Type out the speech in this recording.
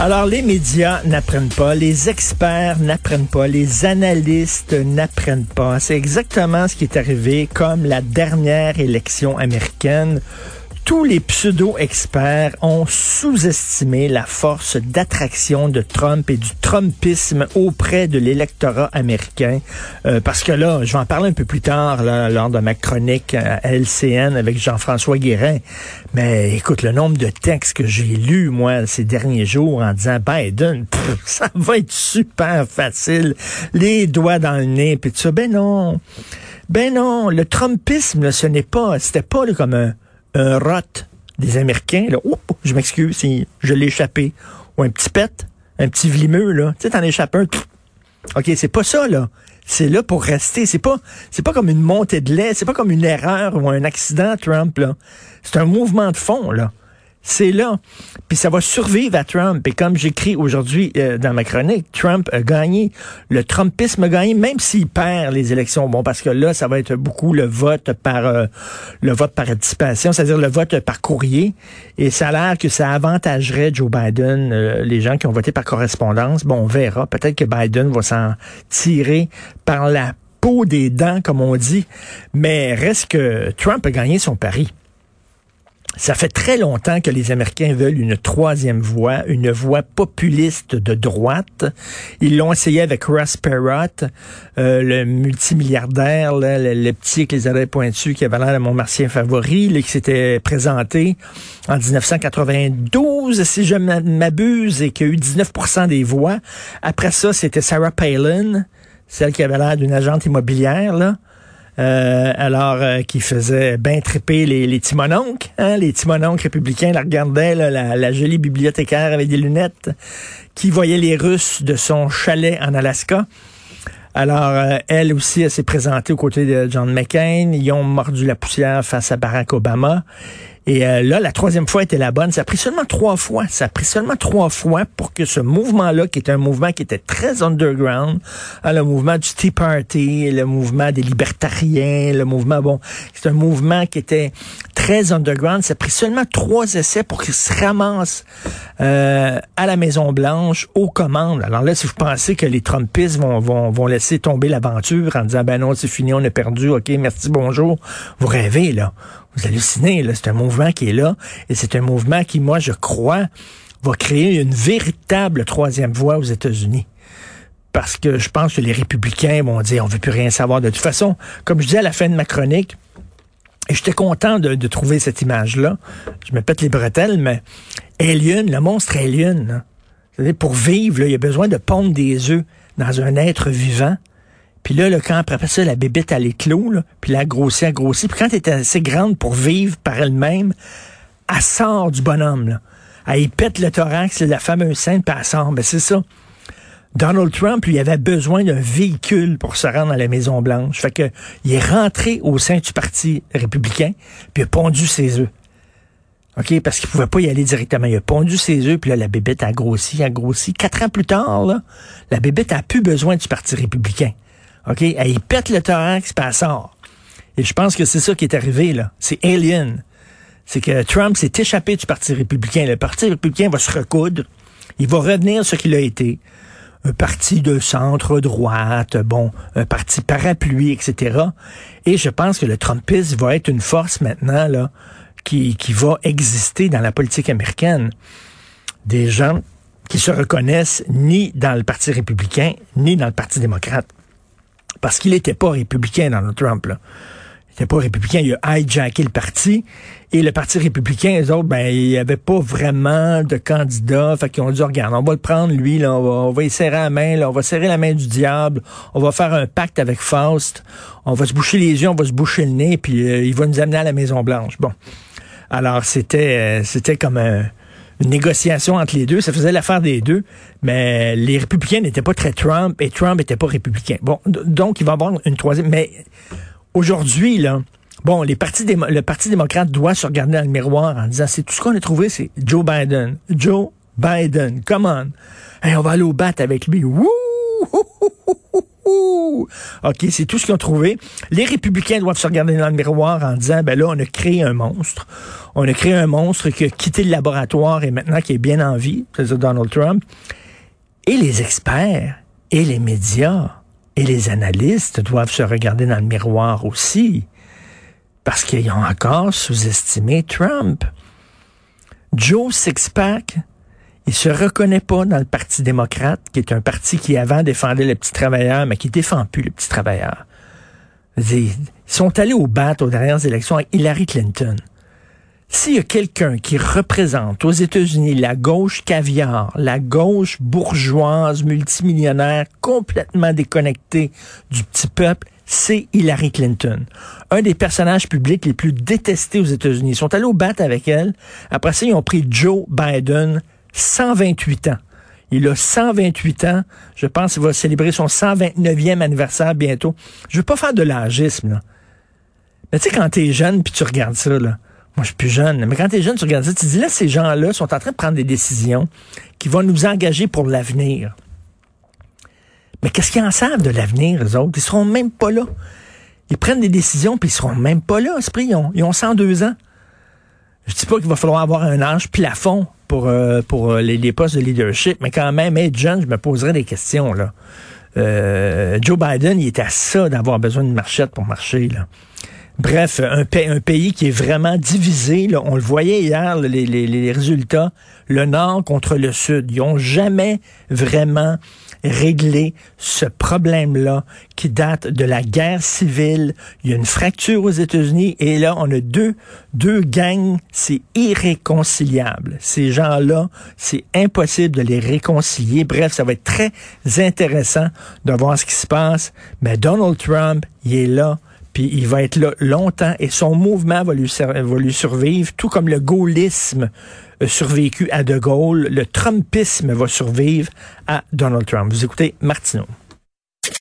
Alors, les médias n'apprennent pas, les experts n'apprennent pas, les analystes n'apprennent pas. C'est exactement ce qui est arrivé comme la dernière élection américaine tous les pseudo-experts ont sous-estimé la force d'attraction de Trump et du Trumpisme auprès de l'électorat américain. Euh, parce que là, je vais en parler un peu plus tard là, lors de ma chronique à LCN avec Jean-François Guérin. Mais écoute, le nombre de textes que j'ai lus, moi, ces derniers jours en disant Biden, ça va être super facile, les doigts dans le nez, puis tout ça. Ben non. Ben non, le Trumpisme, ce n'est pas, c'était pas comme un un rot des Américains, là, je m'excuse si je l'ai échappé, ou un petit pet, un petit vlimeux, là, tu sais, t'en échappes un, OK, c'est pas ça, là. C'est là pour rester. C'est pas, c'est pas comme une montée de lait. C'est pas comme une erreur ou un accident, Trump, là. C'est un mouvement de fond, là c'est là. Puis ça va survivre à Trump. Et comme j'écris aujourd'hui euh, dans ma chronique, Trump a gagné. Le Trumpisme a gagné, même s'il perd les élections. Bon, parce que là, ça va être beaucoup le vote par euh, le vote par anticipation, c'est-à-dire le vote par courrier. Et ça a l'air que ça avantagerait Joe Biden, euh, les gens qui ont voté par correspondance. Bon, on verra. Peut-être que Biden va s'en tirer par la peau des dents, comme on dit. Mais reste que Trump a gagné son pari. Ça fait très longtemps que les Américains veulent une troisième voie, une voie populiste de droite. Ils l'ont essayé avec Ross Perot, euh, le multimilliardaire, le, petit les oreilles pointues qui avait l'air de mon martien favori, qui s'était présenté en 1992, si je m'abuse, et qui a eu 19% des voix. Après ça, c'était Sarah Palin, celle qui avait l'air d'une agente immobilière, là. Euh, alors euh, qui faisait bien triper les, les hein, les timononcles républicains la regardaient, la, la, jolie bibliothécaire avec des lunettes, qui voyait les Russes de son chalet en Alaska. Alors, euh, elle aussi, elle s'est présentée aux côtés de John McCain. Ils ont mordu la poussière face à Barack Obama. Et euh, là, la troisième fois était la bonne. Ça a pris seulement trois fois. Ça a pris seulement trois fois pour que ce mouvement-là, qui était un mouvement qui était très underground, hein, le mouvement du Tea Party, le mouvement des libertariens, le mouvement, bon, c'est un mouvement qui était très underground. Ça a pris seulement trois essais pour qu'il se ramasse euh, à la Maison-Blanche, aux commandes. Alors là, si vous pensez que les Trumpistes vont, vont, vont laisser tomber l'aventure en disant, ben non, c'est fini, on a perdu, OK, merci, bonjour, vous rêvez, là. Vous hallucinez, là. C'est un mouvement qui est là. Et c'est un mouvement qui, moi, je crois, va créer une véritable troisième voie aux États-Unis. Parce que je pense que les républicains vont dire on veut plus rien savoir. De toute façon, comme je disais à la fin de ma chronique, et j'étais content de, trouver cette image-là. Je me pète les bretelles, mais Alien, le monstre Alien, pour vivre, il y a besoin de pondre des œufs dans un être vivant. Puis là, le quand après ça, la bébête, elle éclos, là, puis là, elle grossit, elle grossit. Puis quand elle est assez grande pour vivre par elle-même, elle sort du bonhomme. Là. Elle pète le thorax, la fameuse scène, puis elle. Ben, c'est ça. Donald Trump, lui, avait besoin d'un véhicule pour se rendre à la Maison-Blanche. Fait que il est rentré au sein du Parti républicain, puis il a pondu ses œufs. OK? Parce qu'il pouvait pas y aller directement. Il a pondu ses œufs, puis là, la bébête a grossi, a grossi. Quatre ans plus tard, la bébête a plus besoin du Parti républicain. OK? Elle pète le thorax, puis elle sort. Et je pense que c'est ça qui est arrivé, là. C'est alien. C'est que Trump s'est échappé du Parti républicain. Le Parti républicain va se recoudre. Il va revenir ce qu'il a été. Un parti de centre-droite, bon, un parti parapluie, etc. Et je pense que le Trumpisme va être une force maintenant, là, qui, qui va exister dans la politique américaine. Des gens qui se reconnaissent ni dans le Parti républicain, ni dans le Parti démocrate parce qu'il n'était pas républicain, Donald Trump. Là. Il n'était pas républicain, il a hijacké le parti. Et le Parti républicain, eux autres, ben, il n'y avait pas vraiment de candidat. Fait qu'ils ont dit, regarde, on va le prendre, lui, là, on, va, on y serrer la main, là, on va serrer la main du diable, on va faire un pacte avec Faust, on va se boucher les yeux, on va se boucher le nez, puis euh, il va nous amener à la Maison-Blanche. Bon. Alors, c'était, euh, c'était comme un une négociation entre les deux. Ça faisait l'affaire des deux. Mais les républicains n'étaient pas très Trump et Trump n'était pas républicain. Bon, donc il va y avoir une troisième. Mais aujourd'hui, là, bon, le Parti démocrate doit se regarder dans le miroir en disant, c'est tout ce qu'on a trouvé, c'est Joe Biden. Joe Biden, come on. Hey, on va aller au bat avec lui. Wouh! OK, c'est tout ce qu'ils ont trouvé. Les républicains doivent se regarder dans le miroir en disant, ben là, on a créé un monstre. On a créé un monstre qui a quitté le laboratoire et maintenant qui est bien en vie, c'est-à-dire Donald Trump. Et les experts et les médias et les analystes doivent se regarder dans le miroir aussi parce qu'ils ont encore sous-estimé Trump. Joe Sixpack, il se reconnaît pas dans le Parti démocrate, qui est un parti qui avant défendait les petits travailleurs, mais qui défend plus les petits travailleurs. Ils sont allés au bat aux dernières élections avec Hillary Clinton. S'il y a quelqu'un qui représente aux États-Unis la gauche caviar, la gauche bourgeoise multimillionnaire complètement déconnectée du petit peuple, c'est Hillary Clinton. Un des personnages publics les plus détestés aux États-Unis. Ils sont allés au bat avec elle. Après ça, ils ont pris Joe Biden, 128 ans. Il a 128 ans. Je pense qu'il va célébrer son 129e anniversaire bientôt. Je veux pas faire de l'âgisme, là. Mais tu sais, quand t'es jeune puis tu regardes ça, là, moi, je suis plus jeune, mais quand tu es jeune, tu regardes ça, tu dis là, ces gens-là sont en train de prendre des décisions qui vont nous engager pour l'avenir. Mais qu'est-ce qu'ils en savent de l'avenir, eux autres? Ils seront même pas là. Ils prennent des décisions, puis ils seront même pas là, Esprit. Ils ont, ils ont 102 ans. Je dis pas qu'il va falloir avoir un âge plafond pour, euh, pour euh, les, postes de leadership, mais quand même, être jeune, je me poserais des questions, là. Euh, Joe Biden, il est à ça d'avoir besoin de marchette pour marcher, là. Bref, un, un, pays qui est vraiment divisé. On le voyait hier, les, les, les, résultats, le Nord contre le Sud. Ils n'ont jamais vraiment réglé ce problème-là qui date de la guerre civile. Il y a une fracture aux États-Unis et là, on a deux, deux gangs. C'est irréconciliable. Ces gens-là, c'est impossible de les réconcilier. Bref, ça va être très intéressant de voir ce qui se passe. Mais Donald Trump, il est là puis il va être là longtemps et son mouvement va lui, survivre, tout comme le gaullisme a survécu à De Gaulle, le Trumpisme va survivre à Donald Trump. Vous écoutez Martineau.